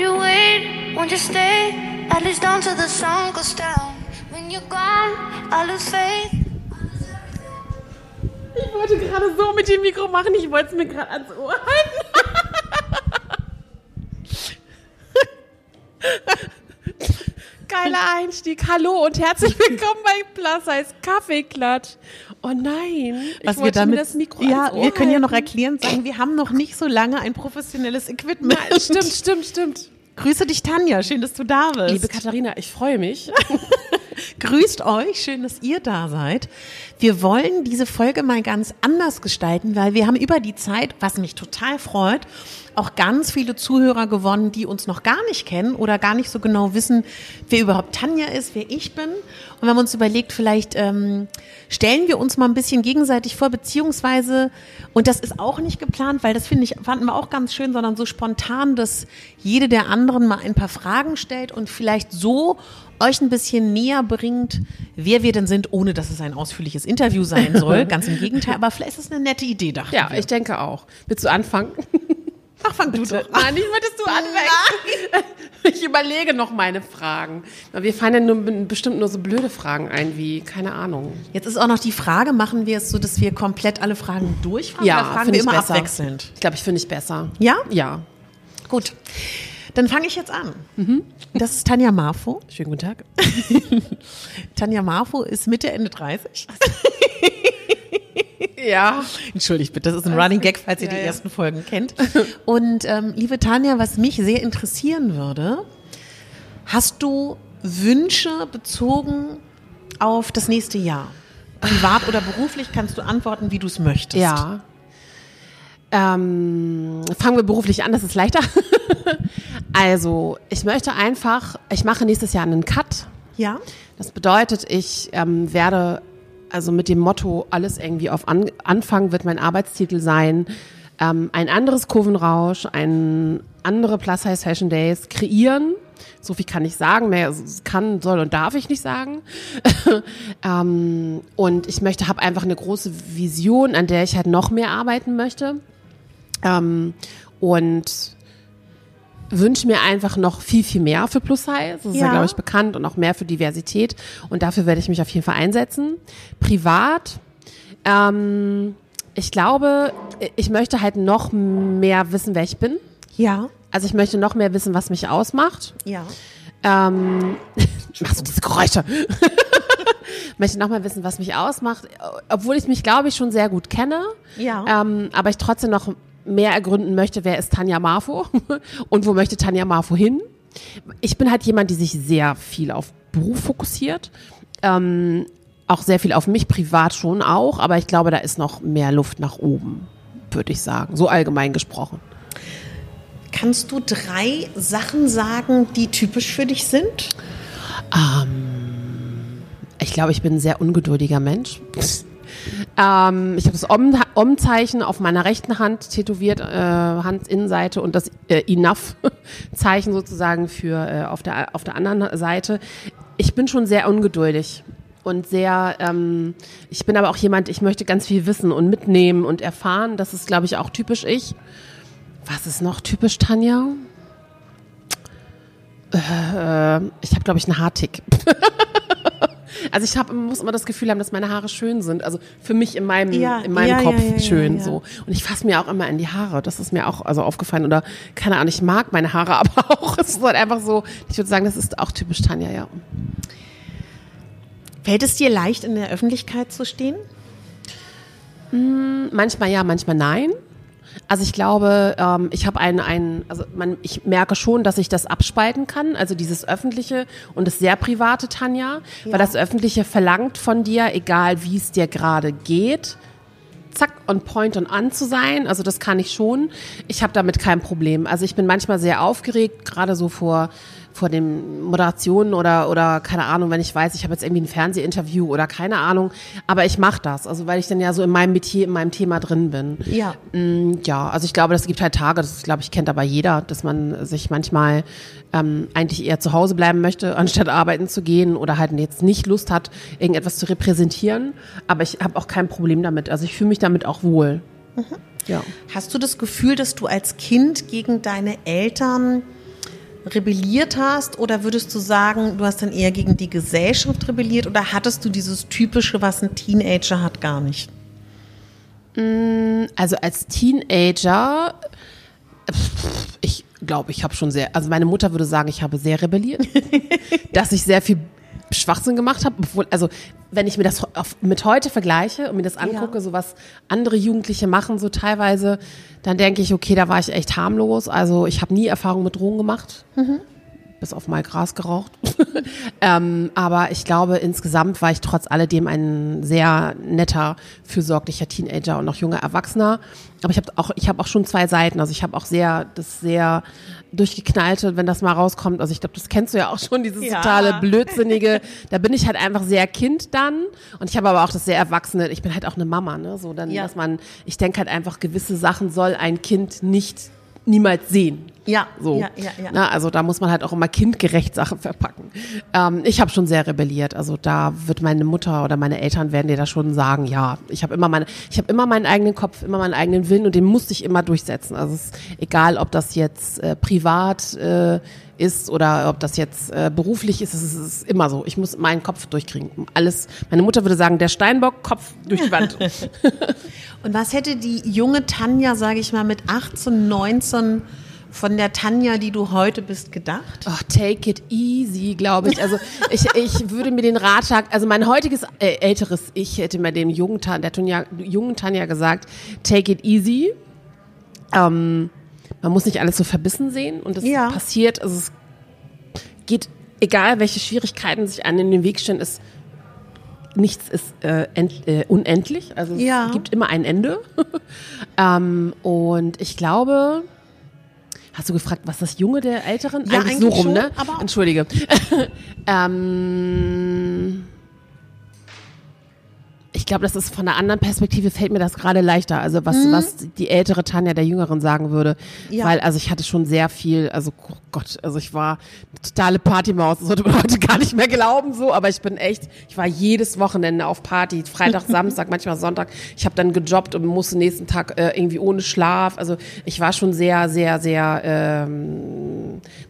Won't you wait? Won't you stay? At least until the sun goes down. When you're gone, I lose faith. Ich wollte gerade so mit dem Mikro machen, ich wollte es mir gerade ans Ohr halten. Geiler Einstieg. Hallo und herzlich willkommen bei Plus Size Kaffeeklatsch. Oh nein, ich Was wir wollte damit, mir das Mikro ja, wir können ja noch erklären, sagen, wir haben noch nicht so lange ein professionelles Equipment. Stimmt, stimmt, stimmt. Grüße dich, Tanja. Schön, dass du da bist. Liebe Katharina, ich freue mich. Grüßt euch, schön, dass ihr da seid. Wir wollen diese Folge mal ganz anders gestalten, weil wir haben über die Zeit, was mich total freut, auch ganz viele Zuhörer gewonnen, die uns noch gar nicht kennen oder gar nicht so genau wissen, wer überhaupt Tanja ist, wer ich bin. Und wir haben uns überlegt, vielleicht ähm, stellen wir uns mal ein bisschen gegenseitig vor, beziehungsweise, und das ist auch nicht geplant, weil das finde ich, fanden wir auch ganz schön, sondern so spontan, dass jede der anderen mal ein paar Fragen stellt und vielleicht so euch ein bisschen näher bringt, wer wir denn sind, ohne dass es ein ausführliches Interview sein soll. Ganz im Gegenteil, aber vielleicht ist es eine nette Idee, dachte Ja, wir. ich denke auch. Willst du anfangen? Ach, fang du doch an. Nein, ich möchtest du anfangen. Ich überlege noch meine Fragen. Wir fallen ja nur, bestimmt nur so blöde Fragen ein, wie, keine Ahnung. Jetzt ist auch noch die Frage, machen wir es so, dass wir komplett alle Fragen durchfragen Ja, oder fragen finde wir ich immer besser. abwechselnd? Ich glaube, ich finde ich besser. Ja? Ja. Gut. Dann fange ich jetzt an. Das ist Tanja Marfo. Schönen guten Tag. Tanja Marfo ist Mitte, Ende 30. Ja. Entschuldigt bitte, das ist ein Running Gag, falls ihr Ja, die ja. ersten Folgen kennt. Und ähm, liebe Tanja, was mich sehr interessieren würde, hast du Wünsche bezogen auf das nächste Jahr? Privat oder beruflich kannst du antworten, wie du es möchtest. Ja. Ähm, fangen wir beruflich an, das ist leichter. also, ich möchte einfach, ich mache nächstes Jahr einen Cut. Ja? Das bedeutet, ich ähm, werde also mit dem Motto alles irgendwie auf An Anfang wird mein Arbeitstitel sein, ähm, ein anderes Kurvenrausch, ein andere Plus Size Fashion Days kreieren. So viel kann ich sagen, mehr kann, soll und darf ich nicht sagen. ähm, und ich möchte, habe einfach eine große Vision, an der ich halt noch mehr arbeiten möchte. Ähm, und wünsche mir einfach noch viel, viel mehr für Plus Size. Das ist ja, glaube ich, bekannt und auch mehr für Diversität. Und dafür werde ich mich auf jeden Fall einsetzen. Privat, ähm, ich glaube, ich möchte halt noch mehr wissen, wer ich bin. Ja. Also ich möchte noch mehr wissen, was mich ausmacht. Ja. Ähm, machst du diese Geräusche? möchte noch mal wissen, was mich ausmacht, obwohl ich mich, glaube ich, schon sehr gut kenne. Ja. Ähm, aber ich trotzdem noch mehr ergründen möchte, wer ist Tanja Marfo und wo möchte Tanja Marfo hin. Ich bin halt jemand, die sich sehr viel auf Beruf fokussiert. Ähm, auch sehr viel auf mich, privat schon auch, aber ich glaube, da ist noch mehr Luft nach oben, würde ich sagen. So allgemein gesprochen. Kannst du drei Sachen sagen, die typisch für dich sind? Ich glaube, ich bin ein sehr ungeduldiger Mensch. Ähm, ich habe das Om- Om-Zeichen auf meiner rechten Hand tätowiert, äh, Handinnenseite und das äh, Enough-Zeichen sozusagen für äh, auf, der, auf der anderen Seite. Ich bin schon sehr ungeduldig und sehr, ähm, ich bin aber auch jemand, ich möchte ganz viel wissen und mitnehmen und erfahren. Das ist, glaube ich, auch typisch ich. Was ist noch typisch, Tanja? Äh, ich habe, glaube ich, einen Haartick. Also ich hab, muss immer das Gefühl haben, dass meine Haare schön sind. Also für mich in meinem, Ja, in meinem ja, Kopf ja, schön so. Und ich fasse mir auch immer in die Haare. Das ist mir auch also aufgefallen. Oder keine Ahnung, ich mag meine Haare, aber auch es ist halt einfach so. Ich würde sagen, das ist auch typisch Tanja, ja. Fällt es dir leicht, in der Öffentlichkeit zu stehen? Manchmal ja, manchmal nein. Also ich glaube, ähm, ich habe einen, einen, also man, ich merke schon, dass ich das abspalten kann, also dieses öffentliche und das sehr private Tanja, weil das öffentliche verlangt von dir, egal wie es dir gerade geht, zack on point und an zu sein. Also das kann ich schon. Ich habe damit kein Problem. Also ich bin manchmal sehr aufgeregt, gerade so vor vor den Moderationen oder oder keine Ahnung, wenn ich weiß, ich habe jetzt irgendwie ein Fernsehinterview oder keine Ahnung, aber ich mache das, also weil ich dann ja so in meinem Metier, in meinem Thema drin bin. Ja. Mm, Ja, also ich glaube, das gibt halt Tage, das glaube ich kennt aber jeder, dass man sich manchmal ähm, eigentlich eher zu Hause bleiben möchte, anstatt arbeiten zu gehen oder halt jetzt nicht Lust hat, irgendetwas zu repräsentieren. Aber ich habe auch kein Problem damit. Also ich fühle mich damit auch wohl. Ja. Hast du das Gefühl, dass du als Kind gegen deine Eltern rebelliert hast? Oder würdest du sagen, du hast dann eher gegen die Gesellschaft rebelliert? Oder hattest du dieses typische, was ein Teenager hat, gar nicht? Also als Teenager, ich glaube, ich habe schon sehr, also meine Mutter würde sagen, ich habe sehr rebelliert, dass ich sehr viel Schwachsinn gemacht habe, obwohl, also wenn ich mir das auf, mit heute vergleiche und mir das angucke, Ja. so was andere Jugendliche machen, so teilweise, dann denke ich, okay, da war ich echt harmlos. Also ich habe nie Erfahrung mit Drogen gemacht. Bis auf mal Gras geraucht. ähm, aber ich glaube, insgesamt war ich trotz alledem ein sehr netter, fürsorglicher Teenager und noch junger Erwachsener. Aber ich habe auch, ich habe auch schon zwei Seiten. Also ich habe auch sehr, das sehr durchgeknallte, wenn das mal rauskommt. Also ich glaube, das kennst du ja auch schon, dieses Ja. totale blödsinnige. Da bin ich halt einfach sehr Kind dann. Und ich habe aber auch das sehr Erwachsene. Ich bin halt auch eine Mama, ne? So dann, Ja. dass man, ich denke halt einfach, gewisse Sachen soll ein Kind nicht niemals sehen. Ja, So. ja, ja, ja. Na, also da muss man halt auch immer kindgerecht Sachen verpacken. Ähm, ich habe schon sehr rebelliert. Also da wird meine Mutter oder meine Eltern werden dir da schon sagen, ja, ich habe immer meine, ich habe immer meinen eigenen Kopf, immer meinen eigenen Willen und den musste ich immer durchsetzen. Also es ist egal, ob das jetzt äh, privat äh, ist oder ob das jetzt äh, beruflich ist, es ist, es ist immer so. Ich muss meinen Kopf durchkriegen. Alles. Meine Mutter würde sagen, der Steinbock, Kopf durch die Wand. Und was hätte die junge Tanja, sage ich mal, mit 18, 19 von der Tanja, die du heute bist, gedacht? Oh, take it easy, glaube ich. Also ich, ich würde mir den Ratschlag, also mein heutiges äh, älteres Ich hätte mir dem jungen Tanja, der Tanja, jungen Tanja gesagt, take it easy. Ähm, man muss nicht alles so verbissen sehen und es Ja. passiert, also es geht, egal welche Schwierigkeiten sich einem in den Weg stellen, ist nichts ist äh, end, äh, unendlich, also es Ja. gibt immer ein Ende. ähm, und ich glaube, hast du gefragt, was das Junge der Älteren? Ja, eigentlich so eigentlich rum, schon, ne? aber- Entschuldige. ähm, ich glaube, das ist von einer anderen Perspektive fällt mir das gerade leichter. Also was, was die ältere Tanja der Jüngeren sagen würde. Mhm. Ja. Weil, also ich hatte schon sehr viel, also oh Gott, also ich war eine totale Partymaus. Das sollte man heute gar nicht mehr glauben so, aber ich bin echt, ich war jedes Wochenende auf Party. Freitag, Samstag, manchmal Sonntag. Ich habe dann gejobbt und musste nächsten Tag äh, irgendwie ohne Schlaf. Also ich war schon sehr, sehr, sehr ähm,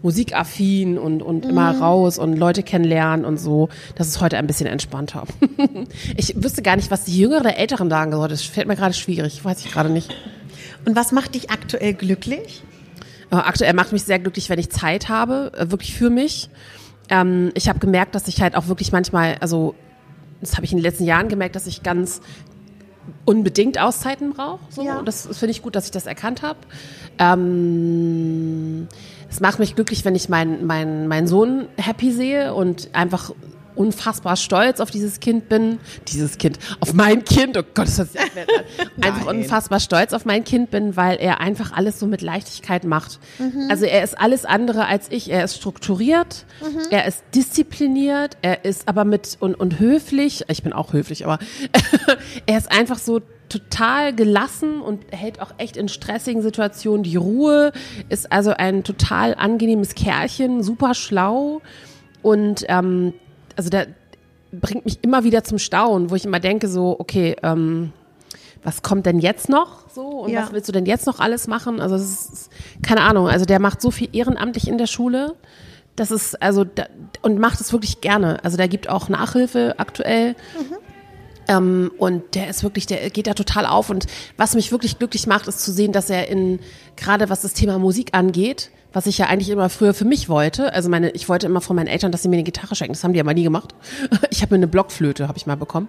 musikaffin und, und immer raus und Leute kennenlernen und so. Das ist heute ein bisschen entspannter. ich wüsste gar nicht, was die Jüngeren oder Älteren sagen sollte. Das fällt mir gerade schwierig. Weiß ich gerade nicht. Und was macht dich aktuell glücklich? Äh, Aktuell macht mich sehr glücklich, wenn ich Zeit habe, äh, wirklich für mich. Ähm, ich habe gemerkt, dass ich halt auch wirklich manchmal, also das habe ich in den letzten Jahren gemerkt, dass ich ganz unbedingt Auszeiten brauche. So. Ja. Das das finde ich gut, dass ich das erkannt habe. Ähm, es macht mich glücklich, wenn ich meinen mein, mein Sohn happy sehe und einfach unfassbar stolz auf dieses Kind bin. Dieses Kind, auf mein Kind, oh Gott, ist das ja einfach unfassbar stolz auf mein Kind bin, weil er einfach alles so mit Leichtigkeit macht. Also er ist alles andere als ich. Er ist strukturiert, er ist diszipliniert, er ist aber mit und, und höflich. Ich bin auch höflich, aber er ist einfach so total gelassen und hält auch echt in stressigen Situationen die Ruhe, ist also ein total angenehmes Kerlchen, super schlau und ähm, also der bringt mich immer wieder zum Staunen, wo ich immer denke so, okay, ähm, was kommt denn jetzt noch so und Ja. was willst du denn jetzt noch alles machen? Also es ist, keine Ahnung, also der macht so viel ehrenamtlich in der Schule. Das ist also da, und macht es wirklich gerne. Also der gibt auch Nachhilfe aktuell. Ähm, und der ist wirklich, der geht da total auf. Und was mich wirklich glücklich macht, ist zu sehen, dass er in, gerade was das Thema Musik angeht, was ich ja eigentlich immer früher für mich wollte. Also meine, ich wollte immer von meinen Eltern, dass sie mir eine Gitarre schenken. Das haben die aber nie gemacht. Ich habe mir eine Blockflöte, habe ich mal bekommen.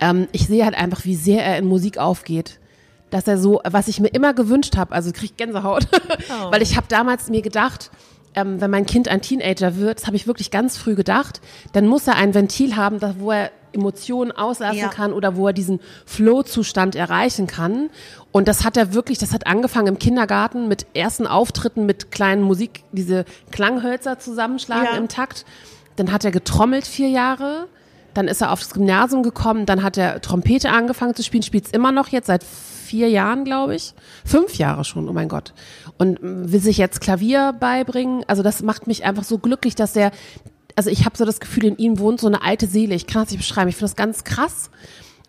Ähm, ich sehe halt einfach, wie sehr er in Musik aufgeht. Dass er so, was ich mir immer gewünscht habe, also krieg Gänsehaut, weil ich habe damals mir gedacht, ähm, wenn mein Kind ein Teenager wird, das habe ich wirklich ganz früh gedacht, dann muss er ein Ventil haben, da, wo er Emotionen auslassen Ja. kann oder wo er diesen Flow-Zustand erreichen kann. Und das hat er wirklich, das hat angefangen im Kindergarten mit ersten Auftritten mit kleinen Musik, diese Klanghölzer zusammenschlagen Ja. im Takt. Dann hat er getrommelt vier Jahre. Dann ist er aufs Gymnasium gekommen. Dann hat er Trompete angefangen zu spielen, spielt es immer noch jetzt seit vier Jahren, glaube ich. Fünf Jahre schon, oh mein Gott. Und will sich jetzt Klavier beibringen. Also das macht mich einfach so glücklich, dass er, also ich habe so das Gefühl, in ihm wohnt so eine alte Seele. Ich kann das nicht beschreiben. Ich finde das ganz krass,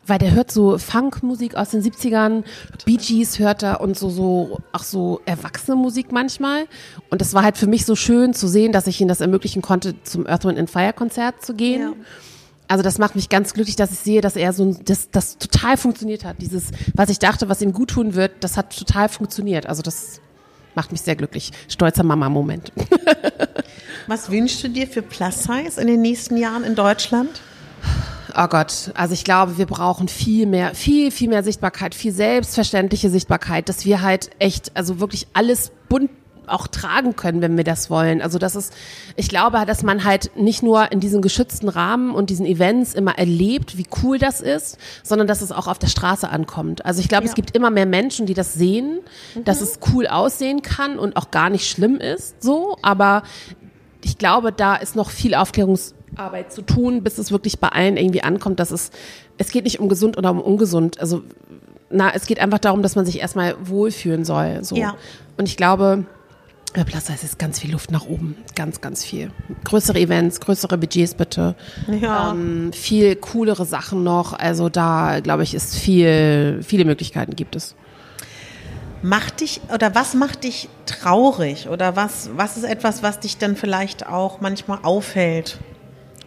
weil der hört so Funkmusik aus den 70ern, Bee Gees hört er und so, so, auch so erwachsene Musik manchmal. Und das war halt für mich so schön zu sehen, dass ich ihm das ermöglichen konnte, zum Earth, Wind and Fire Konzert zu gehen. Ja. Also das macht mich ganz glücklich, dass ich sehe, dass er so, ein- das, das total funktioniert hat. Dieses, was ich dachte, was ihm gut tun wird, das hat total funktioniert. Also das macht mich sehr glücklich. Stolzer Mama-Moment. Was wünschst du dir für Plus Size in den nächsten Jahren in Deutschland? Oh Gott, also ich glaube, wir brauchen viel mehr, viel, viel mehr Sichtbarkeit, viel selbstverständliche Sichtbarkeit, dass wir halt echt, also wirklich alles bunt auch tragen können, wenn wir das wollen. Also das ist, ich glaube, dass man halt nicht nur in diesen geschützten Rahmen und diesen Events immer erlebt, wie cool das ist, sondern dass es auch auf der Straße ankommt. Also ich glaube, Ja. es gibt immer mehr Menschen, die das sehen, dass es cool aussehen kann und auch gar nicht schlimm ist, so, aber ich glaube, da ist noch viel Aufklärungsarbeit zu tun, bis es wirklich bei allen irgendwie ankommt, dass es, es geht nicht um gesund oder um ungesund. Also, na, es geht einfach darum, dass man sich erstmal wohlfühlen soll. So. Ja. Und ich glaube, bei Size ist ganz viel Luft nach oben. Ganz, ganz viel. Größere Events, größere Budgets bitte. Ja. Ähm, viel coolere Sachen noch. Also da, glaube ich, ist viel, viele Möglichkeiten gibt es. Macht dich oder was macht dich traurig oder was was ist etwas, was dich dann vielleicht auch manchmal aufhält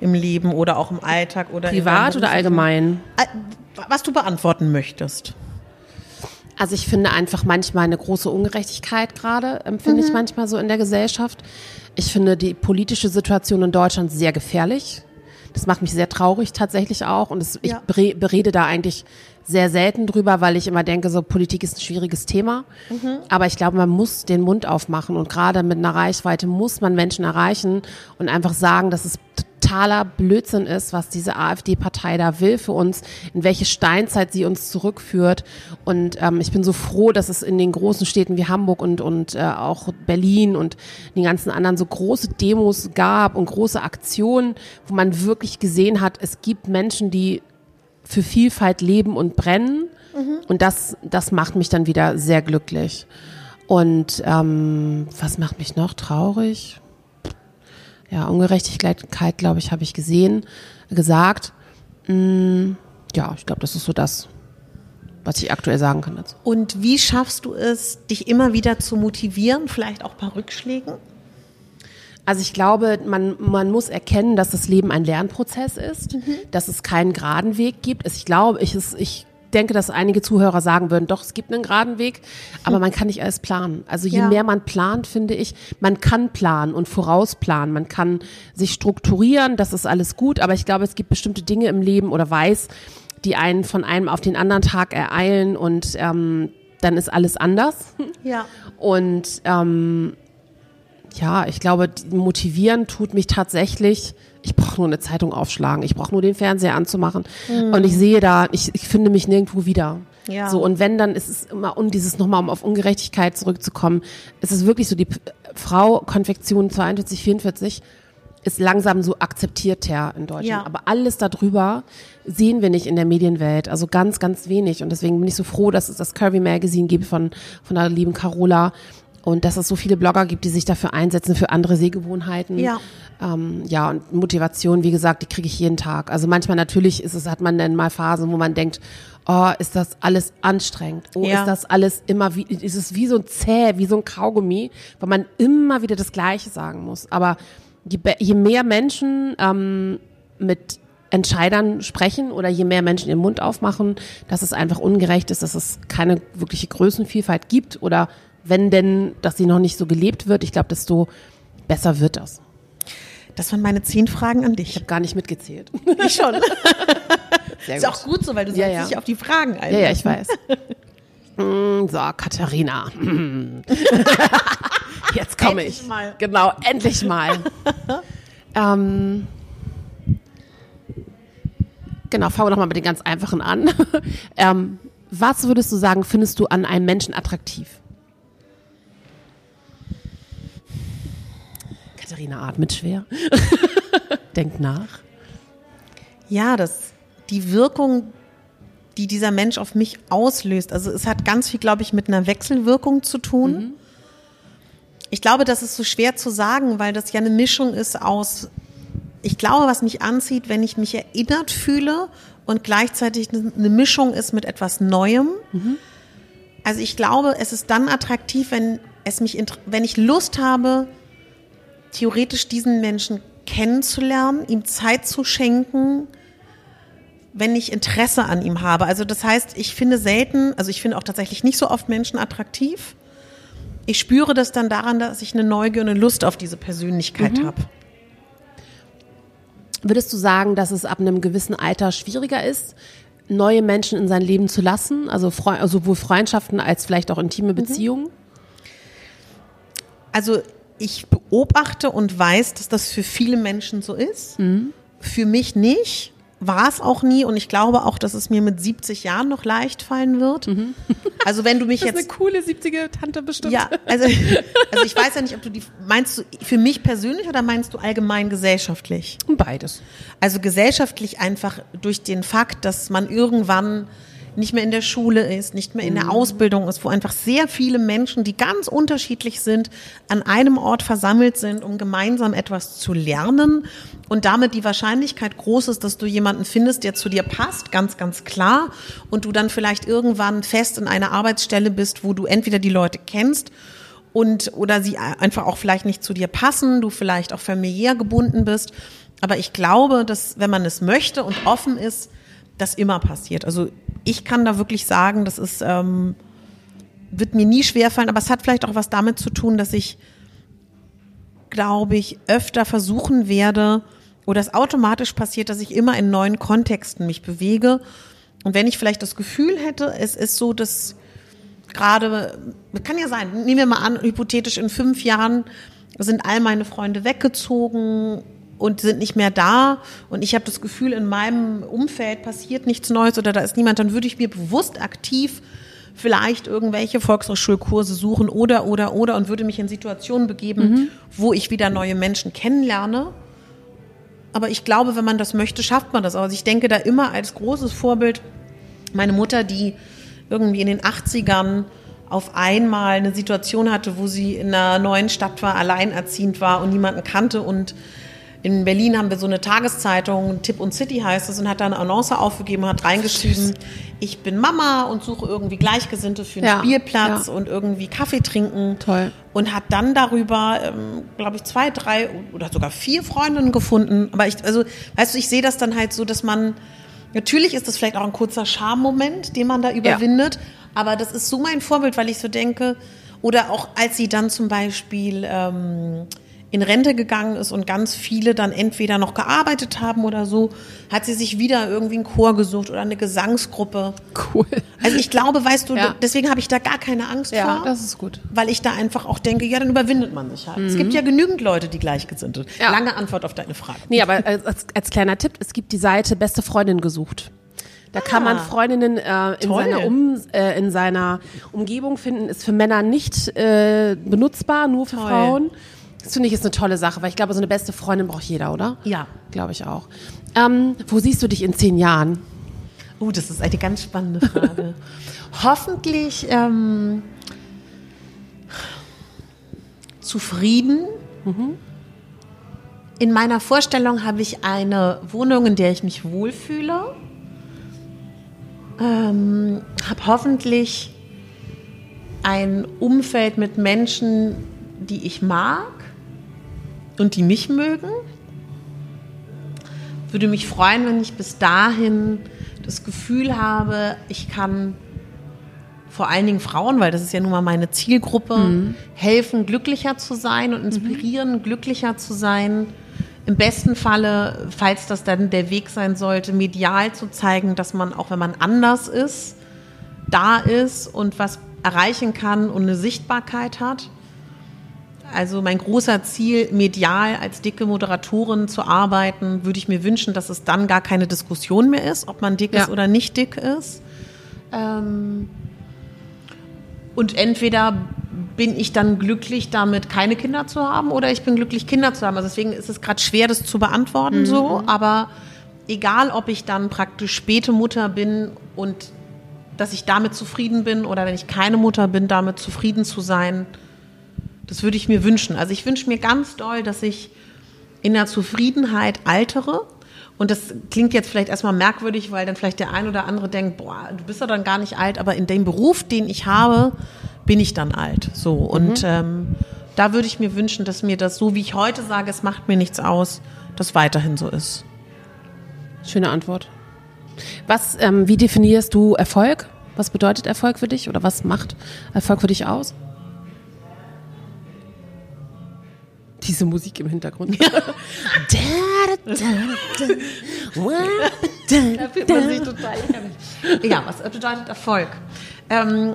im Leben oder auch im Alltag oder Privat oder allgemein? Äh, Was du beantworten möchtest. Also ich finde einfach manchmal eine große Ungerechtigkeit gerade, empfinde ich manchmal so in der Gesellschaft. Ich finde die politische Situation in Deutschland sehr gefährlich. Das macht mich sehr traurig tatsächlich auch. Und Ja. ich bere- berede da eigentlich sehr selten drüber, weil ich immer denke, so Politik ist ein schwieriges Thema. Aber ich glaube, man muss den Mund aufmachen und gerade mit einer Reichweite muss man Menschen erreichen und einfach sagen, dass es totaler Blödsinn ist, was diese AfD-Partei da will für uns, in welche Steinzeit sie uns zurückführt. Und ähm, ich bin so froh, dass es in den großen Städten wie Hamburg und, und äh, auch Berlin und den ganzen anderen so große Demos gab und große Aktionen, wo man wirklich gesehen hat, es gibt Menschen, die für Vielfalt leben und brennen. Und das, das macht mich dann wieder sehr glücklich. Und ähm, was macht mich noch traurig? Ja, Ungerechtigkeit, glaube ich, habe ich gesehen, gesagt. Mm, ja, ich glaube, das ist so das, was ich aktuell sagen kann dazu. Und wie schaffst du es, dich immer wieder zu motivieren, vielleicht auch ein paar Rückschlägen? Also ich glaube, man, man muss erkennen, dass das Leben ein Lernprozess ist, dass es keinen geraden Weg gibt. Ich glaube, ich, ich denke, dass einige Zuhörer sagen würden, doch, es gibt einen geraden Weg, aber man kann nicht alles planen. Also je Ja. mehr man plant, finde ich, man kann planen und vorausplanen, man kann sich strukturieren, das ist alles gut, aber ich glaube, es gibt bestimmte Dinge im Leben oder weiß, die einen von einem auf den anderen Tag ereilen und ähm, dann ist alles anders. Ja. Und ähm, ja, ich glaube, motivieren tut mich tatsächlich. Ich brauche nur eine Zeitung aufschlagen. Ich brauche nur den Fernseher anzumachen. Und ich sehe da, ich, ich finde mich nirgendwo wieder. Ja. So, und wenn, dann ist es immer, um dieses nochmal, um auf Ungerechtigkeit zurückzukommen, ist es wirklich so, die Frau Konfektion 42, 44 ist langsam so akzeptierter in Deutschland. Ja. Aber alles darüber sehen wir nicht in der Medienwelt. Also ganz, ganz wenig. Und deswegen bin ich so froh, dass es das Curvy Magazine gibt von, von der lieben Carola. Und dass es so viele Blogger gibt, die sich dafür einsetzen, für andere Sehgewohnheiten. Ja. Ähm, ja, und Motivation, wie gesagt, die kriege ich jeden Tag. Also manchmal natürlich ist es, hat man dann mal Phasen, wo man denkt, oh, ist das alles anstrengend? Oh, Ja. ist das alles immer wie, ist es wie so ein Zäh, wie so ein Kaugummi, weil man immer wieder das Gleiche sagen muss. Aber je, je mehr Menschen ähm, mit Entscheidern sprechen oder je mehr Menschen ihren Mund aufmachen, dass es einfach ungerecht ist, dass es keine wirkliche Größenvielfalt gibt oder wenn denn, dass sie noch nicht so gelebt wird, ich glaube, desto besser wird das. Das waren meine zehn Fragen an Ich dich. habe gar nicht mitgezählt. Ich schon. Sehr Ist auch gut so, weil du Ja, sollst ja. dich auf die Fragen ein. Ja, ja, ich weiß. Mm, So, Katharina. Jetzt komme Endlich ich. mal. Genau, endlich mal. ähm, genau, fangen wir doch mal mit den ganz einfachen an. ähm, was würdest du sagen, findest du an einem Menschen attraktiv? Katharina atmet schwer. Denkt nach. Ja, das, die Wirkung, die dieser Mensch auf mich auslöst. Also es hat ganz viel, glaube ich, mit einer Wechselwirkung zu tun. Ich glaube, das ist so schwer zu sagen, weil das ja eine Mischung ist aus, ich glaube, was mich anzieht, wenn ich mich erinnert fühle und gleichzeitig eine Mischung ist mit etwas Neuem. Also ich glaube, es ist dann attraktiv, wenn es mich, wenn ich Lust habe, theoretisch diesen Menschen kennenzulernen, ihm Zeit zu schenken, wenn ich Interesse an ihm habe. Also das heißt, ich finde selten, also ich finde auch tatsächlich nicht so oft Menschen attraktiv. Ich spüre das dann daran, dass ich eine Neugier und eine Lust auf diese Persönlichkeit mhm. habe. Würdest du sagen, dass es ab einem gewissen Alter schwieriger ist, neue Menschen in sein Leben zu lassen? Also sowohl Freundschaften als vielleicht auch intime mhm. Beziehungen? Also ich beobachte und weiß, dass das für viele Menschen so ist. Mhm. Für mich nicht war es auch nie und ich glaube auch, dass es mir mit 70 Jahren noch leicht fallen wird. Mhm. Also wenn du mich das jetzt. Das ist eine coole 70er Tante bestimmt. Ja, also, also ich weiß ja nicht, ob du die, meinst du für mich persönlich oder meinst du allgemein gesellschaftlich? Beides. Also gesellschaftlich einfach durch den Fakt, dass man irgendwann nicht mehr in der Schule ist, nicht mehr in der mhm. Ausbildung ist, wo einfach sehr viele Menschen, die ganz unterschiedlich sind, an einem Ort versammelt sind, um gemeinsam etwas zu lernen und damit die Wahrscheinlichkeit groß ist, dass du jemanden findest, der zu dir passt, ganz, ganz klar, und du dann vielleicht irgendwann fest in einer Arbeitsstelle bist, wo du entweder die Leute kennst und oder sie einfach auch vielleicht nicht zu dir passen, du vielleicht auch familiär gebunden bist. Aber ich glaube, dass wenn man es möchte und offen ist, das immer passiert. Also ich kann da wirklich sagen, das ist, ähm, wird mir nie schwerfallen, aber es hat vielleicht auch was damit zu tun, dass ich, glaube ich, öfter versuchen werde, oder es automatisch passiert, dass ich immer in neuen Kontexten mich bewege. Und wenn ich vielleicht das Gefühl hätte, es ist so, dass gerade, kann ja sein, nehmen wir mal an, hypothetisch in fünf Jahren sind all meine Freunde weggezogen und sind nicht mehr da und ich habe das Gefühl, in meinem Umfeld passiert nichts Neues oder da ist niemand, dann würde ich mir bewusst aktiv vielleicht irgendwelche Volkshochschulkurse suchen oder, oder, oder und würde mich in Situationen begeben, mhm. wo ich wieder neue Menschen kennenlerne. Aber ich glaube, wenn man das möchte, schafft man das. Also ich denke da immer als großes Vorbild meine Mutter, die irgendwie in den 80ern auf einmal eine Situation hatte, wo sie in einer neuen Stadt war, alleinerziehend war und niemanden kannte und in Berlin haben wir so eine Tageszeitung, Tip und City heißt es, und hat da eine Annonce aufgegeben, hat reingeschrieben, ich bin Mama und suche irgendwie Gleichgesinnte für einen ja, Spielplatz ja. und irgendwie Kaffee trinken. Toll. Und hat dann darüber, ähm, glaube ich, zwei, drei oder sogar vier Freundinnen gefunden. Aber ich, also, weißt du, ich sehe das dann halt so, dass man, natürlich ist das vielleicht auch ein kurzer Schammoment, den man da überwindet, ja. aber das ist so mein Vorbild, weil ich so denke, oder auch als sie dann zum Beispiel ähm, in Rente gegangen ist und ganz viele dann entweder noch gearbeitet haben oder so, hat sie sich wieder irgendwie einen Chor gesucht oder eine Gesangsgruppe. Cool. Also ich glaube, weißt du, ja. deswegen habe ich da gar keine Angst ja, vor. Ja, das ist gut. Weil ich da einfach auch denke, ja, dann überwindet man sich halt. Mhm. Es gibt ja genügend Leute, die gleichgesinnt sind. Ja. Lange Antwort auf deine Frage. Nee, aber als, als kleiner Tipp, es gibt die Seite Beste Freundin gesucht. Da ah, kann man ah. Freundinnen äh, in, seiner um, äh, in seiner Umgebung finden. Ist für Männer nicht äh, benutzbar, nur für toll. Frauen. Das finde ich ist eine tolle Sache, weil ich glaube, so eine beste Freundin braucht jeder, oder? Ja. Glaube ich auch. Ähm, wo siehst du dich in zehn Jahren? Oh, das ist eine ganz spannende Frage. Hoffentlich ähm, zufrieden. Mhm. In meiner Vorstellung habe ich eine Wohnung, in der ich mich wohlfühle. Ähm, habe hoffentlich ein Umfeld mit Menschen, die ich mag und die mich mögen. Würde mich freuen, wenn ich bis dahin das Gefühl habe, ich kann vor allen Dingen Frauen, weil das ist ja nun mal meine Zielgruppe, mhm. helfen, glücklicher zu sein und inspirieren, mhm. glücklicher zu sein. Im besten Falle, falls das dann der Weg sein sollte, medial zu zeigen, dass man, auch wenn man anders ist, da ist und was erreichen kann und eine Sichtbarkeit hat. Also mein großer Ziel, medial als dicke Moderatorin zu arbeiten, würde ich mir wünschen, dass es dann gar keine Diskussion mehr ist, ob man dick ja. ist oder nicht dick ist. Ähm und entweder bin ich dann glücklich damit, keine Kinder zu haben, oder ich bin glücklich, Kinder zu haben. Also deswegen ist es gerade schwer, das zu beantworten mhm. so. Aber egal, ob ich dann praktisch späte Mutter bin und dass ich damit zufrieden bin oder wenn ich keine Mutter bin, damit zufrieden zu sein, das würde ich mir wünschen. Also ich wünsche mir ganz doll, dass ich in der Zufriedenheit altere Und das klingt jetzt vielleicht erstmal merkwürdig, weil dann vielleicht der ein oder andere denkt, boah, du bist ja dann gar nicht alt, aber in dem Beruf, den ich habe, bin ich dann alt. So. Und ähm, da würde ich mir wünschen, dass mir das, so wie ich heute sage, es macht mir nichts aus, das weiterhin so ist. Schöne Antwort. Was, ähm, wie definierst du Erfolg? Was bedeutet Erfolg für dich oder was macht Erfolg für dich aus? Diese Musik im Hintergrund. Da fühlt man sich total lächerlich. Ja, was bedeutet Erfolg? Ähm,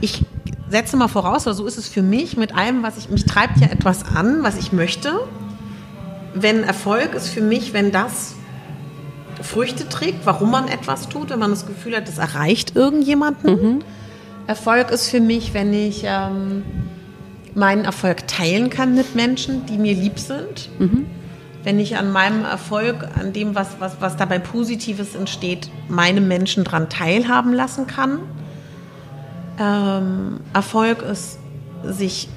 ich setze mal voraus, oder so ist es für mich, mit allem, was ich, mich treibt ja etwas an, was ich möchte. Wenn Erfolg ist für mich, wenn das Früchte trägt, warum man etwas tut, wenn man das Gefühl hat, das erreicht irgendjemanden. Erfolg ist für mich, wenn ich ähm, meinen Erfolg teilen kann mit Menschen, die mir lieb sind. Wenn ich an meinem Erfolg, an dem, was, was, was dabei Positives entsteht, meine Menschen daran teilhaben lassen kann. Ähm, Erfolg ist, sich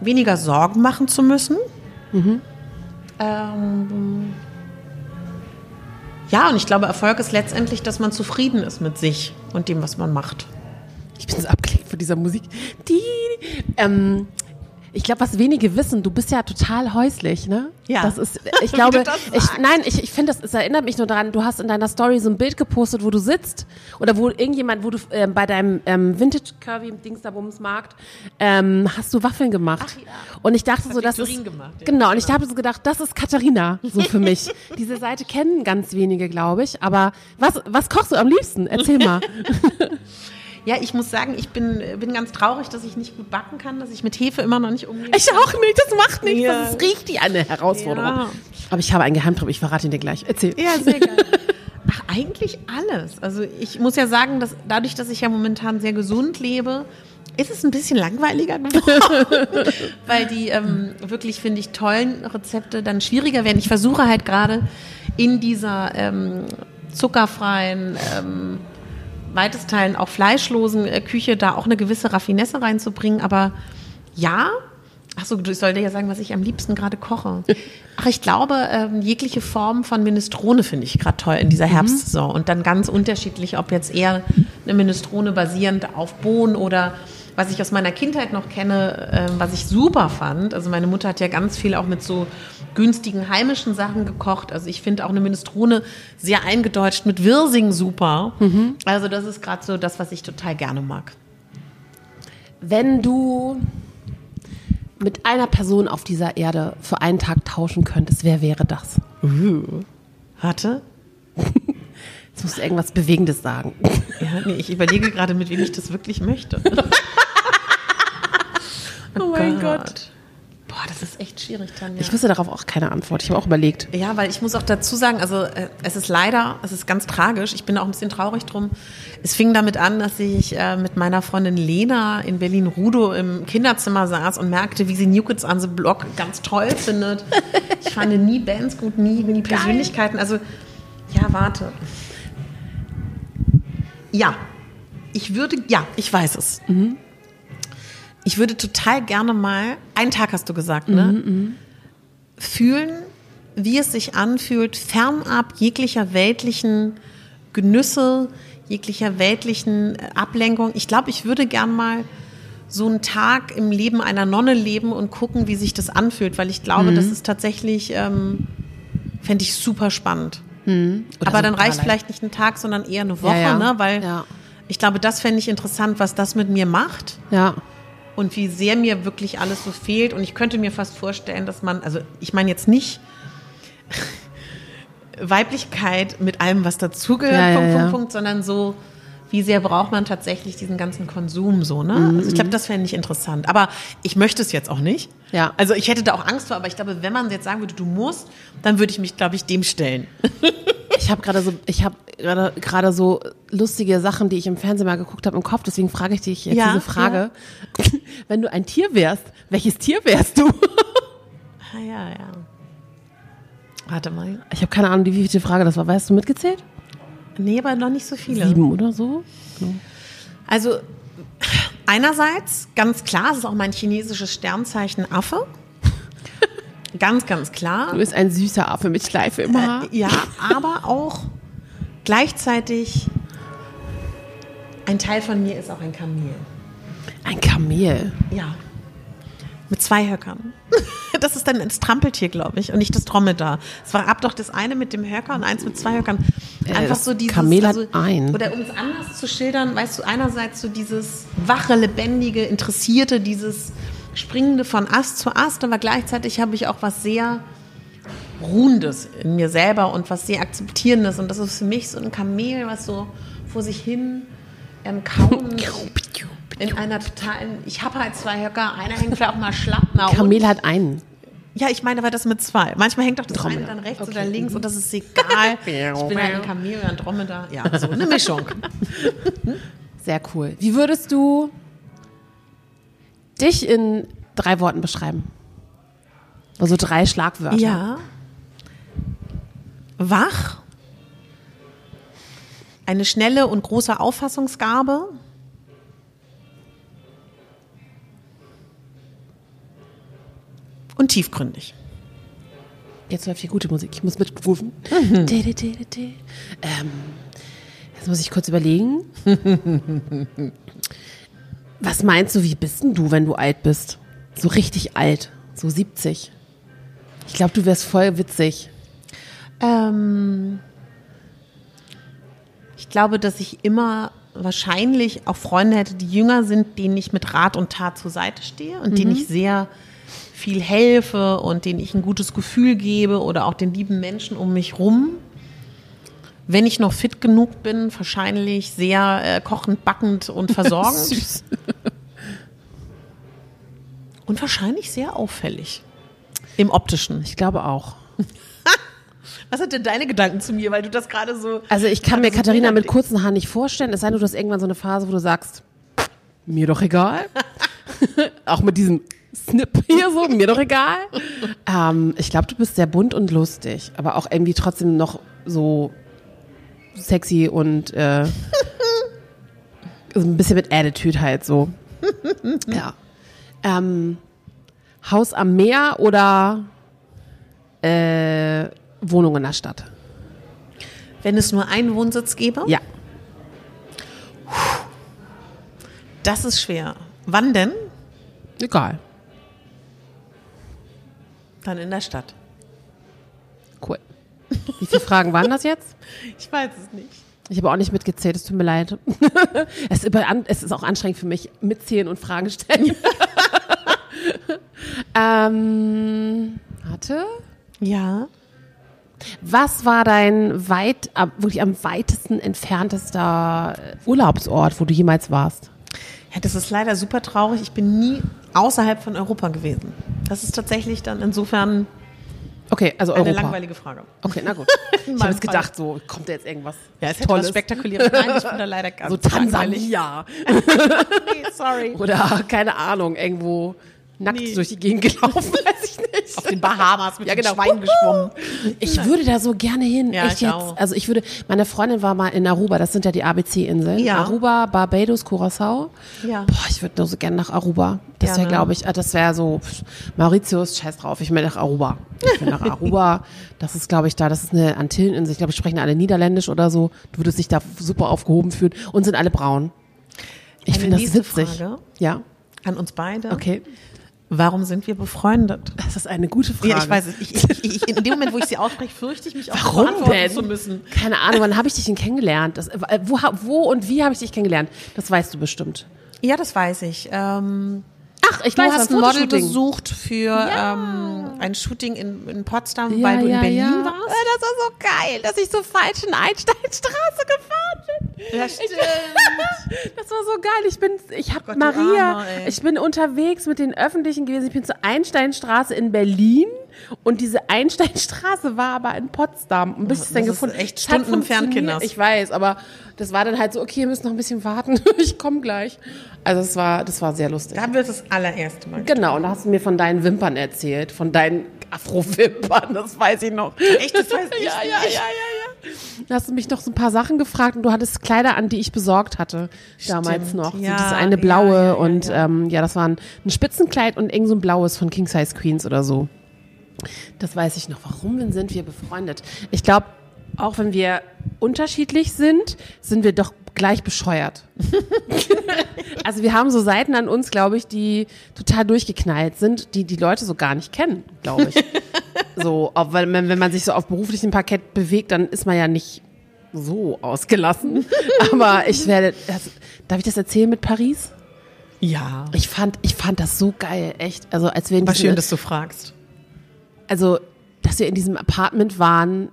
weniger Sorgen machen zu müssen. Ähm, ja, und ich glaube, Erfolg ist letztendlich, dass man zufrieden ist mit sich und dem, was man macht. Ich bin so abgelenkt von dieser Musik. Die, ähm, ich glaube, was wenige wissen, du bist ja total häuslich, ne? Ja. Das ist, ich glaube, das ich, nein, ich, ich finde, das, es erinnert mich nur daran, du hast in deiner Story so ein Bild gepostet, wo du sitzt oder wo irgendjemand, wo du ähm, bei deinem ähm, Vintage Curvy Dingsterbums Markt ähm, hast du Waffeln gemacht. Ach ja. Und ich dachte so, das ist gemacht, ja. genau. Und ich habe so gedacht, das ist Katharina so für mich. Diese Seite kennen ganz wenige, glaube ich. Aber was was kochst du am liebsten? Erzähl mal. Ja, ich muss sagen, ich bin, bin ganz traurig, dass ich nicht gut backen kann, dass ich mit Hefe immer noch nicht umgehe. Ich auch nicht, das macht nichts. Ja. Das ist richtig eine Herausforderung. Ja. Aber ich habe einen Geheimtipp, ich verrate ihn dir gleich. Erzähl. Ja, sehr geil. Ach, eigentlich alles. Also ich muss ja sagen, dass dadurch, dass ich ja momentan sehr gesund lebe, ist es ein bisschen langweiliger geworden, weil die ähm, wirklich, finde ich, tollen Rezepte dann schwieriger werden. Ich versuche halt gerade in dieser ähm, zuckerfreien, ähm, weitesteilen auch fleischlosen äh, Küche da auch eine gewisse Raffinesse reinzubringen. Aber ja, Achso, du ich sollte ja sagen, was ich am liebsten gerade koche. Ach, ich glaube, ähm, jegliche Form von Minestrone finde ich gerade toll in dieser Herbstsaison. Und dann ganz unterschiedlich, ob jetzt eher eine Minestrone basierend auf Bohnen oder was ich aus meiner Kindheit noch kenne, ähm, was ich super fand. Also meine Mutter hat ja ganz viel auch mit so günstigen heimischen Sachen gekocht. Also ich finde auch eine Minestrone sehr eingedeutscht mit Wirsing super. Also das ist gerade so das, was ich total gerne mag. Wenn du mit einer Person auf dieser Erde für einen Tag tauschen könntest, wer wäre das? Warte. Jetzt musst du irgendwas Bewegendes sagen. Ja, nee, ich überlege gerade, mit wem ich das wirklich möchte. Oh mein Gott. Boah, das ist echt schwierig, Tanja. Ich wüsste darauf auch keine Antwort. Ich habe auch überlegt. ja, weil ich muss auch dazu sagen, also äh, es ist leider, es ist ganz tragisch. Ich bin auch ein bisschen traurig drum. Es fing damit an, dass ich äh, mit meiner Freundin Lena in Berlin-Rudow im Kinderzimmer saß und merkte, wie sie New Kids on the Block ganz toll findet. Ich fand nie Bands gut, nie, nie Persönlichkeiten. Also, ja, warte. Ja, ich würde, ja, ich weiß es. Ich würde total gerne mal, einen Tag hast du gesagt, ne? Fühlen, wie es sich anfühlt, fernab jeglicher weltlichen Genüsse, jeglicher weltlichen äh, Ablenkung. Ich glaube, ich würde gern mal so einen Tag im Leben einer Nonne leben und gucken, wie sich das anfühlt, weil ich glaube, das ist tatsächlich, ähm, fände ich super spannend. Oder Aber so dann reicht vielleicht nicht ein Tag, sondern eher eine Woche, Ja, ja. ne? Weil Ja. ich glaube, das fände ich interessant, was das mit mir macht Ja. Und wie sehr mir wirklich alles so fehlt. Und ich könnte mir fast vorstellen, dass man, also ich meine jetzt nicht Weiblichkeit mit allem, was dazugehört, Ja, Punkt, ja. Punkt, Punkt, sondern so, wie sehr braucht man tatsächlich diesen ganzen Konsum so, ne? Mhm, Also ich glaube, das fände ich interessant. Aber ich möchte es jetzt auch nicht. Ja. Also ich hätte da auch Angst vor, aber ich glaube, wenn man jetzt sagen würde, du musst, dann würde ich mich, glaube ich, dem stellen. Ich habe gerade so, ich habe gerade gerade so lustige Sachen, die ich im Fernsehen mal geguckt habe im Kopf. Deswegen frage ich dich jetzt Ja, diese Frage: Wenn du ein Tier wärst, welches Tier wärst du? Ah ja, ja. Warte mal. Ich habe keine Ahnung, wie viele Frage das war. Weißt du mitgezählt? Nee, aber noch nicht so viele. Sieben oder so? Also einerseits, ganz klar, es ist auch mein chinesisches Sternzeichen Affe. Ganz, ganz klar. Du bist ein süßer Affe mit Schleife im Haar. Äh, ja, aber auch gleichzeitig ein Teil von mir ist auch ein Kamel. Ein Kamel. Ja. Mit zwei Höckern. Das ist dann das Trampeltier, glaube ich, und nicht das Dromedar. Es war ab doch das eine mit dem Höcker und eins mit zwei Höckern. Einfach Äh, das so dieses. also, Kamel hat einen. Oder um es anders zu schildern, weißt du, einerseits so dieses wache, lebendige, interessierte, dieses springende von Ast zu Ast, aber gleichzeitig habe ich auch was sehr Ruhendes in mir selber und was sehr Akzeptierendes. Und das ist für mich so ein Kamel, was so vor sich hin ähm, kauen in einer totalen. Ich habe halt zwei Höcker, einer hängt vielleicht auch mal schlapp. Kamel hat einen. Ja, ich meine aber das mit zwei. Manchmal hängt auch das Dromedar. eine dann rechts Okay. oder links und das ist egal. ich bin halt ein Kamel oder ein Dromedar. Ja, so eine Mischung. Sehr cool. Wie würdest du dich in drei Worten beschreiben? Also drei Schlagwörter. Ja. Wach. Eine schnelle und große Auffassungsgabe. Und tiefgründig. Jetzt läuft hier gute Musik. Ich muss mitrufen. Mhm. Ähm, jetzt muss ich kurz überlegen. Was meinst du, wie bist denn du, wenn du alt bist? So richtig alt. So 70. Ich glaube, du wärst voll witzig. Ähm, ich glaube, dass ich immer wahrscheinlich auch Freunde hätte, die jünger sind, denen ich mit Rat und Tat zur Seite stehe und denen ich sehr viel helfe und denen ich ein gutes Gefühl gebe oder auch den lieben Menschen um mich rum. Wenn ich noch fit genug bin, wahrscheinlich sehr äh, kochend, backend und versorgend und wahrscheinlich sehr auffällig. Im optischen. Ich glaube auch. Was hat denn deine Gedanken zu mir, weil du das gerade so. Also ich kann mir so Katharina mit kurzen Haaren nicht vorstellen, es sei denn, du hast irgendwann so eine Phase, wo du sagst, mir doch egal. auch mit diesem Snip hier so, mir doch egal. Ähm, ich glaube, du bist sehr bunt und lustig, aber auch irgendwie trotzdem noch so sexy und äh, ein bisschen mit Attitude halt so. ja. Ähm, Haus am Meer oder äh, Wohnung in der Stadt? Wenn es nur einen Wohnsitz gäbe? Ja. Das ist schwer. Wann denn? Egal. Dann in der Stadt. Cool. Wie viele Fragen waren das jetzt? Ich weiß es nicht. Ich habe auch nicht mitgezählt, es tut mir leid. es, ist auch anstrengend für mich, mitzählen und Fragen stellen. ähm, warte. Ja. Was war dein weit, wirklich am weitesten entferntester Urlaubsort, wo du jemals warst? Ja. Das ist leider super traurig. Ich bin nie außerhalb von Europa gewesen. Das ist tatsächlich dann insofern Okay, also eine Europa. langweilige Frage. Okay, na gut. Ich habe jetzt gedacht, so kommt da jetzt irgendwas Ja, es Tolles. Spektakuläres. Nein, ich bin da leider ganz So Tansania. Nee, sorry. Oder keine Ahnung, irgendwo nackt Nee. durch die Gegend gelaufen, weiß ich nicht. Auf den Bahamas mit Ja, genau. Schwein geschwommen. Ich würde da so gerne hin. Ja, Echt ich jetzt. auch. Also ich würde, meine Freundin war mal in Aruba, das sind ja die ABC-Inseln. Ja. Aruba, Barbados, Curacao. Ja. Boah, ich würde nur so gerne nach Aruba. Das wäre, glaube ich, äh, das wäre so, pff, Mauritius, scheiß drauf, ich will nach Aruba. Ich will nach Aruba. Das ist, glaube ich, da, das ist eine Antilleninsel. Ich glaube, sprechen alle Niederländisch oder so. Du würdest dich da super aufgehoben fühlen und sind alle braun. Ich finde das witzig. Frage. Ja, An uns beide. okay. Warum sind wir befreundet? Das ist eine gute Frage. Ja, ich weiß es. Ich, ich, ich, in dem Moment, wo ich sie ausspreche, fürchte ich mich auch Warum denn? zu müssen. Keine Ahnung, wann habe ich dich denn kennengelernt? Das, äh, wo, wo und wie habe ich dich kennengelernt? Das weißt du bestimmt. Ja, das weiß ich. Ähm, Ach, ich du weiß, hast ein Model besucht für ähm, ein Shooting in, in Potsdam, Ja, weil du ja, in Berlin ja. warst. Ja, das war so geil, dass ich so falsch in Einsteinstraße gefahren bin. Ja, stimmt. Das war so geil. Ich bin, ich habe du Maria, Armer, ey. ich bin unterwegs mit den Öffentlichen gewesen. Ich bin zur Einsteinstraße in Berlin und diese Einsteinstraße war aber in Potsdam. Und bis ich es dann das gefunden echt es Stunden entfernt. Kinders. Ich weiß, aber das war dann halt so, okay, wir müssen noch ein bisschen warten. ich komme gleich. Also es war, das war sehr lustig. Da haben wir das allererste Mal. Genau, und da hast du mir von deinen Wimpern erzählt, von deinen Afro-Wimpern, das weiß ich noch. Echt, das weiß ich ja, ja, ja, ja, ja. Da hast du mich noch so ein paar Sachen gefragt und du hattest Kleider an, die ich besorgt hatte, damals Stimmt, noch. ja, so dieses eine blaue ja, ja, und ja. Ähm, ja, das war ein, ein Spitzenkleid und irgend so ein blaues von King Size Queens oder so. Das weiß ich noch. Warum sind wir befreundet? Ich glaube, auch wenn wir unterschiedlich sind, sind wir doch gleich bescheuert. also wir haben so Seiten an uns, glaube ich, die total durchgeknallt sind, die die Leute so gar nicht kennen, glaube ich. so, weil wenn man sich so auf beruflichem Parkett bewegt, dann ist man ja nicht so ausgelassen. Aber ich werde, das, darf ich das erzählen mit Paris? Ja. Ich fand, ich fand das so geil, echt. Also als wir diesem- schön, dass du fragst. Also, dass wir in diesem Apartment waren,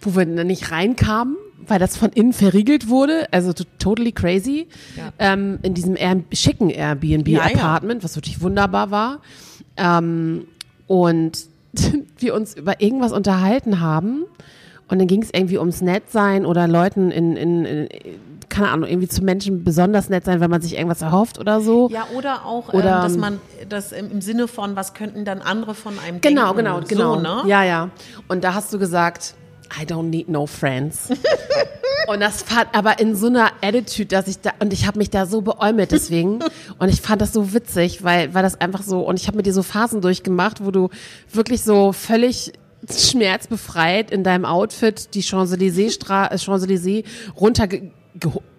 wo wir dann nicht reinkamen, weil das von innen verriegelt wurde, also to- totally crazy, Ja. ähm, in diesem Air schicken Airbnb-Apartment, was wirklich wunderbar war. Ähm, und wir uns über irgendwas unterhalten haben und dann ging es irgendwie ums Nettsein oder Leuten in, in, in, keine Ahnung, irgendwie zu Menschen besonders nett sein, wenn man sich irgendwas erhofft oder so. Ja, oder auch, Oder, ähm, dass ähm, man das im, Sinne von, was könnten dann andere von einem Genau, denken? genau, genau. So, ne? Ja, ja. Und da hast du gesagt, I don't need no friends. und das fand aber in so einer Attitude, dass ich da und ich habe mich da so beäumelt deswegen und ich fand das so witzig, weil weil das einfach so und ich habe mit dir so Phasen durchgemacht, wo du wirklich so völlig schmerzbefreit in deinem Outfit die Champs-Élysées äh, Champs-Élysées runter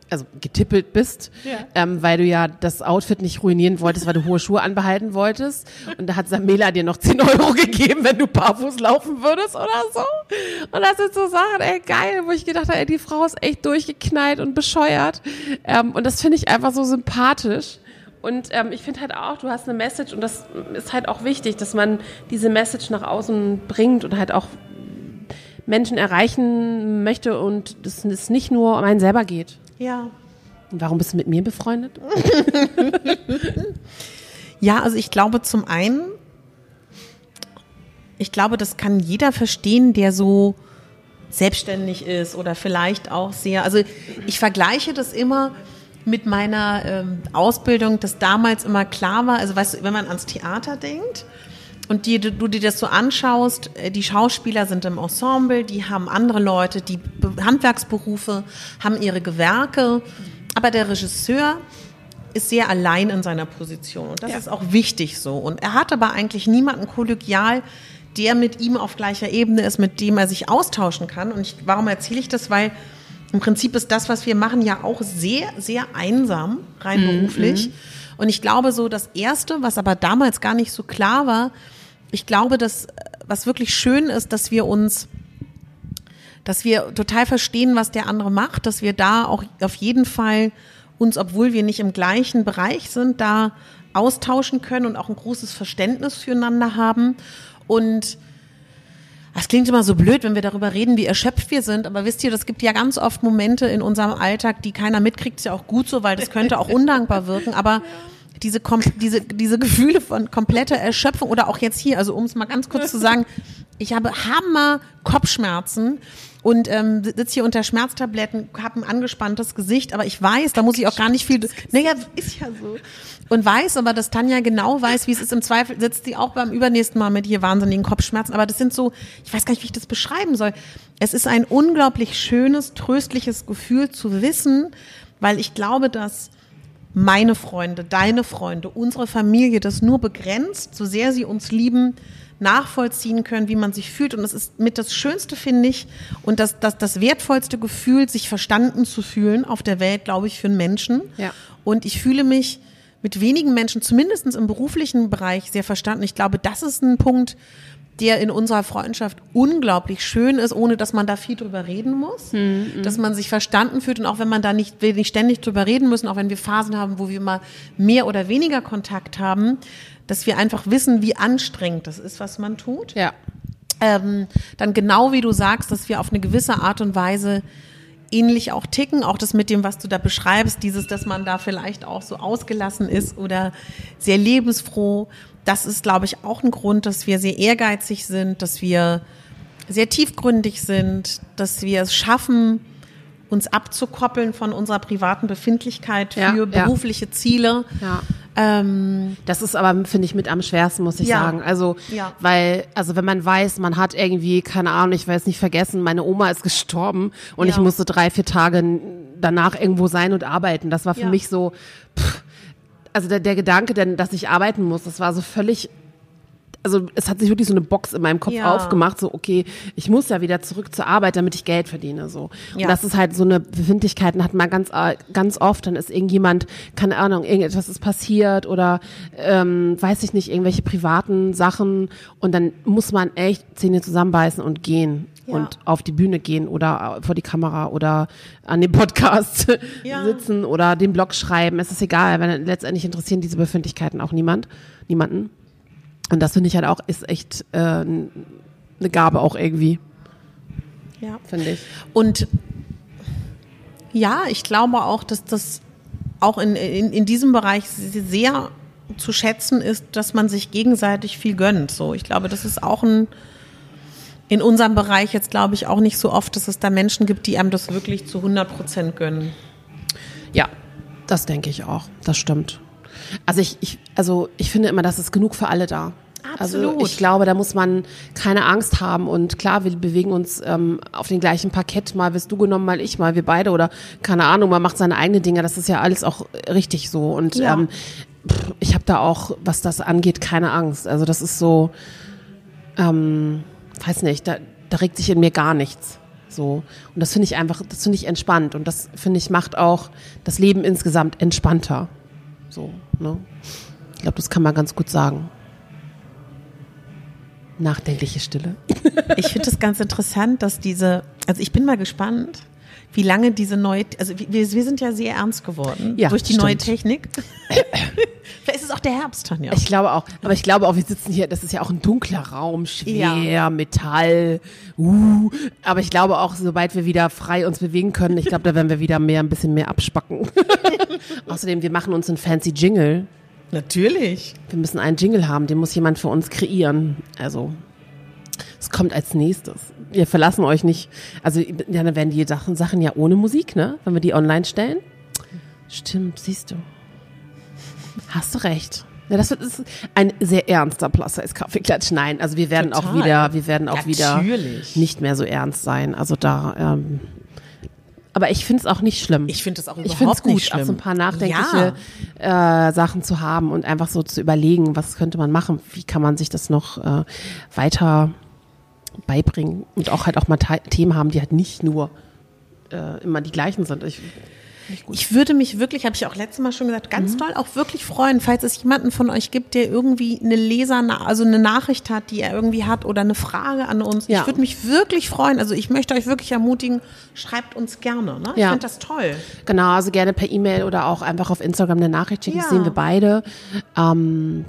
also getippelt bist, Ja. ähm, weil du ja das Outfit nicht ruinieren wolltest, weil du hohe Schuhe anbehalten wolltest. Und da hat Samela dir noch 10 Euro gegeben, wenn du barfuß laufen würdest oder so. Und das sind so Sachen, ey, geil, wo ich gedacht habe, ey, die Frau ist echt durchgeknallt und bescheuert. Ähm, und das finde ich einfach so sympathisch. Und ähm, ich finde halt auch, du hast eine Message und das ist halt auch wichtig, dass man diese Message nach außen bringt und halt auch Menschen erreichen möchte und dass es nicht nur um einen selber geht. Ja. Und warum bist du mit mir befreundet? Ja, also ich glaube zum einen, ich glaube, das kann jeder verstehen, der so selbstständig ist oder vielleicht auch sehr, also ich vergleiche das immer mit meiner ähm, Ausbildung, dass damals immer klar war, also weißt du, wenn man ans Theater denkt und die, du dir das so anschaust, äh, die Schauspieler sind im Ensemble, die haben andere Leute, die Be- Handwerksberufe, haben ihre Gewerke, aber der Regisseur ist sehr allein in seiner Position und das Ja. ist auch wichtig so. Und er hat aber eigentlich niemanden kollegial, der mit ihm auf gleicher Ebene ist, mit dem er sich austauschen kann. Und ich, warum erzähle ich das? Weil im Prinzip ist das, was wir machen, ja auch sehr, sehr einsam, rein beruflich. Und ich glaube so, das Erste, was aber damals gar nicht so klar war, ich glaube, dass, was wirklich schön ist, dass wir uns dass wir total verstehen, was der andere macht, dass wir da auch auf jeden Fall uns, obwohl wir nicht im gleichen Bereich sind, da austauschen können und auch ein großes Verständnis füreinander haben. Und das klingt immer so blöd, wenn wir darüber reden, wie erschöpft wir sind, aber wisst ihr, das gibt ja ganz oft Momente in unserem Alltag, die keiner mitkriegt, ist ja auch gut so, weil das könnte auch undankbar wirken, aber diese, diese, diese Gefühle von kompletter Erschöpfung oder auch jetzt hier, also um es mal ganz kurz zu sagen, ich habe Hammer Kopfschmerzen und ähm, sitze hier unter Schmerztabletten, habe ein angespanntes Gesicht, aber ich weiß, da muss ich auch gar nicht viel. Naja, ist ja so. Und weiß aber, dass Tanja genau weiß, wie es ist. Im Zweifel sitzt sie auch beim übernächsten Mal mit hier wahnsinnigen Kopfschmerzen. Aber das sind so, ich weiß gar nicht, wie ich das beschreiben soll. Es ist ein unglaublich schönes, tröstliches Gefühl zu wissen, weil ich glaube, dass meine Freunde, deine Freunde, unsere Familie das nur begrenzt, so sehr sie uns lieben, nachvollziehen können, wie man sich fühlt. Und das ist mit das Schönste, finde ich, und das, das, das wertvollste Gefühl, sich verstanden zu fühlen auf der Welt, glaube ich, für einen Menschen. Ja. Und ich fühle mich mit wenigen Menschen, zumindest im beruflichen Bereich, sehr verstanden. Ich glaube, das ist ein Punkt, der in unserer Freundschaft unglaublich schön ist, ohne dass man da viel drüber reden muss, dass man sich verstanden fühlt und auch wenn man da nicht, wir nicht ständig drüber reden müssen, auch wenn wir Phasen haben, wo wir mal mehr oder weniger Kontakt haben, dass wir einfach wissen, wie anstrengend das ist, was man tut Ja. ähm, dann genau wie du sagst, dass wir auf eine gewisse Art und Weise ähnlich auch ticken, auch das mit dem, was du da beschreibst, dieses, dass man da vielleicht auch so ausgelassen ist oder sehr lebensfroh. Das ist, glaube ich, auch ein Grund, dass wir sehr ehrgeizig sind, dass wir sehr tiefgründig sind, dass wir es schaffen, uns abzukoppeln von unserer privaten Befindlichkeit für Ja, ja. berufliche Ziele. Ja. Ähm, Das ist aber, finde ich, mit am schwersten, muss ich Ja. sagen. Also, Ja. weil, also wenn man weiß, man hat irgendwie, keine Ahnung, ich weiß nicht vergessen, meine Oma ist gestorben und Ja. ich musste drei, vier Tage danach irgendwo sein und arbeiten. Das war für Ja. mich so, pff, also der, der Gedanke, denn, dass ich arbeiten muss, das war so völlig also es hat sich wirklich so eine Box in meinem Kopf Ja. aufgemacht, so okay, ich muss ja wieder zurück zur Arbeit, damit ich Geld verdiene, so. Ja. Und das ist halt so eine Befindlichkeiten hat man ganz äh, ganz oft, dann ist irgendjemand, keine Ahnung, irgendetwas ist passiert oder ähm, weiß ich nicht, irgendwelche privaten Sachen und dann muss man echt Zähne zusammenbeißen und gehen Ja. und auf die Bühne gehen oder vor die Kamera oder an dem Podcast Ja. sitzen oder den Blog schreiben. Es ist egal, weil letztendlich interessieren diese Befindlichkeiten auch niemand, niemanden. Und das finde ich halt auch, ist echt äh, eine Gabe auch irgendwie, Ja. finde ich. Und ja, ich glaube auch, dass das auch in, in, in diesem Bereich sehr zu schätzen ist, dass man sich gegenseitig viel gönnt. So, ich glaube, das ist auch ein in unserem Bereich jetzt glaube ich auch nicht so oft, dass es da Menschen gibt, die einem das wirklich zu 100 Prozent gönnen. Ja, das denke ich auch. Das stimmt. Also ich, ich, also ich finde immer, das ist genug für alle da. Also Absolut. ich glaube, da muss man keine Angst haben. Und klar, wir bewegen uns ähm, auf dem gleichen Parkett. Mal wirst du genommen, mal ich, mal wir beide. Oder keine Ahnung, man macht seine eigenen Dinge. Das ist ja alles auch richtig so. Und Ja. ähm, pff, ich habe da auch, was das angeht, keine Angst. Also das ist so, ähm, weiß nicht, da, da regt sich in mir gar nichts. So. Und das finde ich einfach, das finde ich entspannt. Und das finde ich macht auch das Leben insgesamt entspannter. So, ne? Ich glaube, das kann man ganz gut sagen. Nachdenkliche Stille. Ich finde es ganz interessant, dass diese, also ich bin mal gespannt, wie lange diese neue, also wir, wir sind ja sehr ernst geworden Ja, durch die neue stimmt. Technik. Vielleicht ist es auch der Herbst, Tanja. Ich glaube auch, aber ich glaube auch, wir sitzen hier, das ist ja auch ein dunkler Raum, schwer, Ja. Metall, uh, aber ich glaube auch, sobald wir wieder frei uns bewegen können, ich glaube, da werden wir wieder mehr, ein bisschen mehr abspacken. Außerdem, wir machen uns einen fancy Jingle. Natürlich. Wir müssen einen Jingle haben, den muss jemand für uns kreieren. Also, es kommt als nächstes. Wir verlassen euch nicht. Also, ja, dann werden die Sachen, Sachen ja ohne Musik, ne? Wenn wir die online stellen. Stimmt, siehst du. Hast du recht. Ja, das ist ein sehr ernster Plus Size Kaffeeklatsch. Nein, also wir werden auch Total. wieder, wir werden auch wieder Natürlich. nicht mehr so ernst sein. Also da, ähm, aber ich finde es auch nicht schlimm. Ich finde es auch Ich überhaupt finde es gut, nicht schlimm. auch so ein paar nachdenkliche äh, Sachen zu haben und einfach so zu überlegen, was könnte man machen, wie kann man sich das noch äh, weiter beibringen und auch halt auch mal Themen haben, die halt nicht nur äh, immer die gleichen sind. Ich, Ich würde mich wirklich, habe ich auch letztes Mal schon gesagt, Mhm. ganz doll auch wirklich freuen, falls es jemanden von euch gibt, der irgendwie eine Leser, also eine Nachricht hat, die er irgendwie hat oder eine Frage an uns. Ja. Ich würde mich wirklich freuen. Also ich möchte euch wirklich ermutigen, schreibt uns gerne. Ne? Ich Ja. finde das toll. genau, also gerne per E-Mail oder auch einfach auf Instagram eine Nachricht schicken, das Ja. sehen wir beide. Ähm,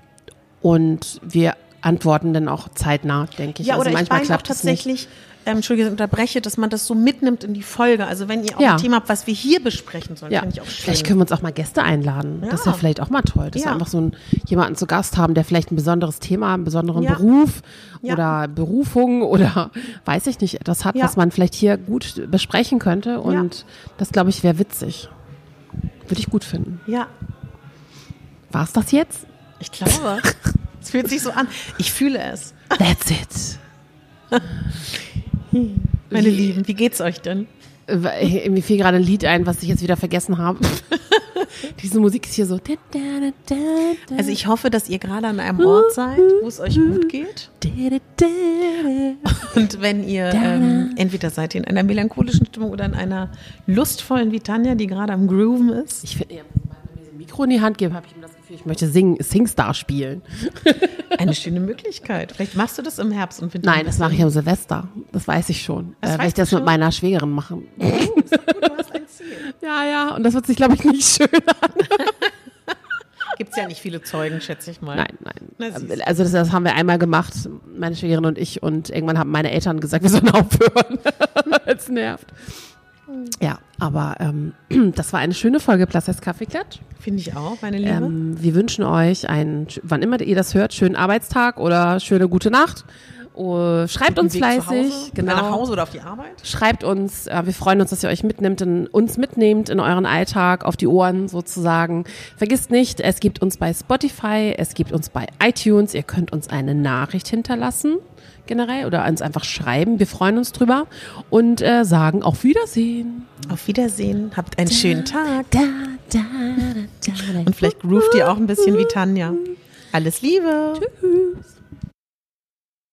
und wir antworten dann auch zeitnah, denke ich. Ja, also oder ich manchmal meine auch tatsächlich, ähm, Entschuldige, ich unterbreche, dass man das so mitnimmt in die Folge. Also wenn ihr auch Ja. ein Thema habt, was wir hier besprechen sollen, Ja, finde ich auch schön. vielleicht können wir uns auch mal Gäste einladen. Das Ja. wäre vielleicht auch mal toll, dass Ja. wir einfach so einen, jemanden zu Gast haben, der vielleicht ein besonderes Thema, einen besonderen Ja. Beruf Ja. oder Berufung oder weiß ich nicht, etwas hat, Ja. was man vielleicht hier gut besprechen könnte. Und das, glaube ich, wäre witzig. Würde ich gut finden. ja, War es das jetzt? ich glaube. Es fühlt sich so an. Ich fühle es. That's it. Meine Lieben, wie geht's euch denn? Äh, Mir fiel gerade ein Lied ein, was ich jetzt wieder vergessen habe. Diese Musik ist hier so. Also ich hoffe, dass ihr gerade an einem Ort seid, wo es euch gut geht. Und wenn ihr ähm, entweder seid ihr in einer melancholischen Stimmung oder in einer lustvollen wie Tanja, die gerade am Grooven ist. Ich finde, wenn mir so ein Mikro in die Hand geben, habe ich ich möchte singen, Singstar spielen. Eine schöne Möglichkeit. Vielleicht machst du das im Herbst und Winter. Nein, das mache ich am Silvester. Das weiß ich schon. Das äh, weil ich das mit schon? meiner Schwägerin mache. Du hast ein Ziel. Ja, ja, und das wird sich, glaube ich, nicht schön an. Gibt es ja nicht viele Zeugen, schätze ich mal. Nein, nein. Na. Also das, das haben wir einmal gemacht, meine Schwägerin und ich, und irgendwann haben meine Eltern gesagt, wir sollen aufhören. Es nervt. Ja, aber ähm, das war eine schöne Folge Plus Kaffeeklatsch. Finde ich auch, meine Liebe. Ähm, wir wünschen euch einen, wann immer ihr das hört, schönen Arbeitstag oder schöne gute Nacht. Oh, schreibt uns Weg fleißig. Hause, genau. Nach Hause oder auf die Arbeit. Schreibt uns, äh, wir freuen uns, dass ihr euch mitnimmt, in, uns mitnehmt in euren Alltag, auf die Ohren sozusagen. Vergisst nicht, es gibt uns bei Spotify, es gibt uns bei iTunes, ihr könnt uns eine Nachricht hinterlassen, generell, oder uns einfach schreiben. Wir freuen uns drüber und äh, sagen auf Wiedersehen. Auf Wiedersehen. Habt einen schönen Tag. Da, da, da, da. Und vielleicht groovt ihr auch ein bisschen wie Tanja. Alles Liebe. Tschüss.